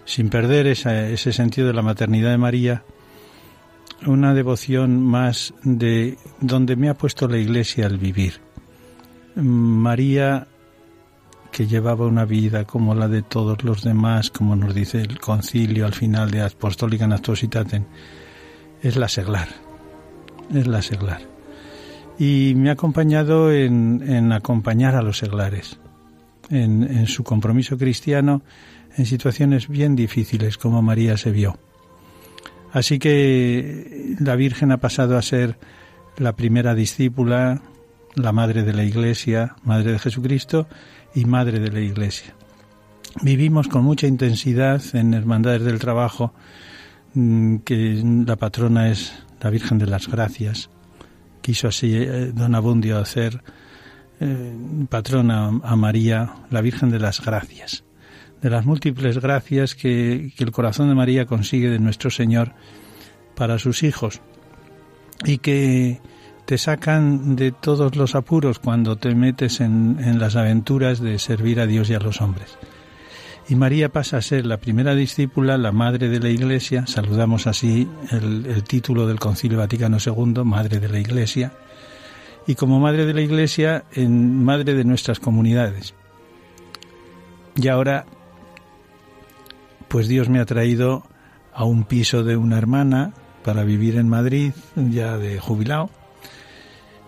sin perder ese sentido de la maternidad de María, una devoción más de donde me ha puesto la Iglesia al vivir. María, que llevaba una vida como la de todos los demás, como nos dice el concilio al final de Apostólica Nastositaten, es la seglar, es la seglar. Y me ha acompañado en, en acompañar a los seglares, en, en su compromiso cristiano en situaciones bien difíciles como María se vio. Así que la Virgen ha pasado a ser la primera discípula, la madre de la Iglesia, madre de Jesucristo y madre de la Iglesia. Vivimos con mucha intensidad en Hermandades del Trabajo, mm, que la patrona es la Virgen de las Gracias. Quiso así eh, don Abundio hacer eh, patrona a María, la Virgen de las Gracias. de las múltiples gracias que, que el corazón de María consigue de nuestro Señor para sus hijos y que te sacan de todos los apuros cuando te metes en, las aventuras de servir a Dios y a los hombres. Y María pasa a ser la primera discípula, la madre de la Iglesia, saludamos así el, el título del Concilio Vaticano II, Madre de la Iglesia, y como Madre de la Iglesia, en Madre de nuestras comunidades. Y ahora, pues Dios me ha traído a un piso de una hermana para vivir en Madrid, ya de jubilado,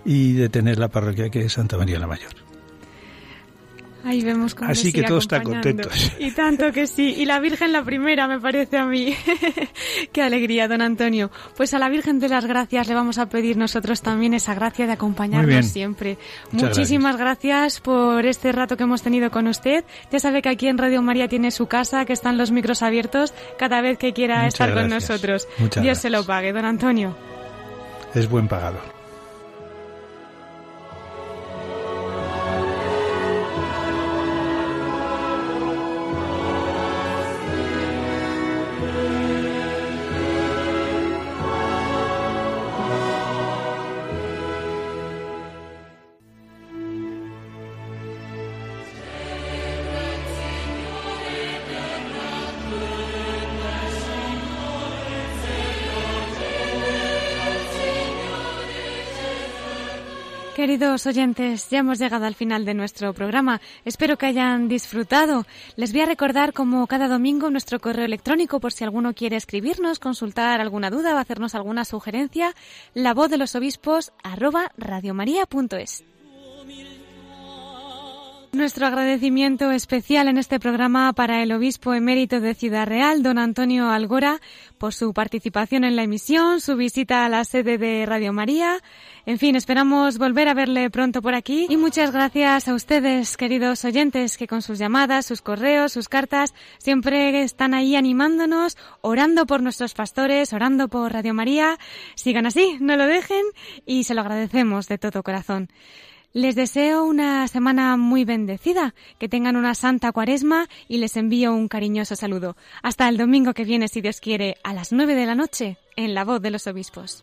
y de tener la parroquia que es Santa María la Mayor. Ahí vemos cómo Así que todos están contentos. Y tanto que sí. Y la Virgen la primera, me parece a mí. Qué alegría, don Antonio. Pues a la Virgen de las Gracias le vamos a pedir nosotros también esa gracia de acompañarnos siempre. Muchas Muchísimas gracias. gracias. por este rato que hemos tenido con usted. Ya sabe que aquí en Radio María tiene su casa, que están los micros abiertos cada vez que quiera Muchas estar con nosotros. Muchas Dios gracias. se lo pague, don Antonio. Es buen pagador. Queridos oyentes, ya hemos llegado al final de nuestro programa. Espero que hayan disfrutado. Les voy a recordar, como cada domingo, nuestro correo electrónico por si alguno quiere escribirnos, consultar alguna duda o hacernos alguna sugerencia. La voz de los obispos arroba radiomaria.es. Nuestro agradecimiento especial en este programa para el obispo emérito de Ciudad Real, don Antonio Algora, por su participación en la emisión, su visita a la sede de Radio María. En fin, esperamos volver a verle pronto por aquí. Y muchas gracias a ustedes, queridos oyentes, que con sus llamadas, sus correos, sus cartas, siempre están ahí animándonos, orando por nuestros pastores, orando por Radio María. Sigan así, no lo dejen y se lo agradecemos de todo corazón. Les deseo una semana muy bendecida, que tengan una santa cuaresma y les envío un cariñoso saludo. Hasta el domingo que viene, si Dios quiere, a las nueve de la noche, en La Voz de los Obispos.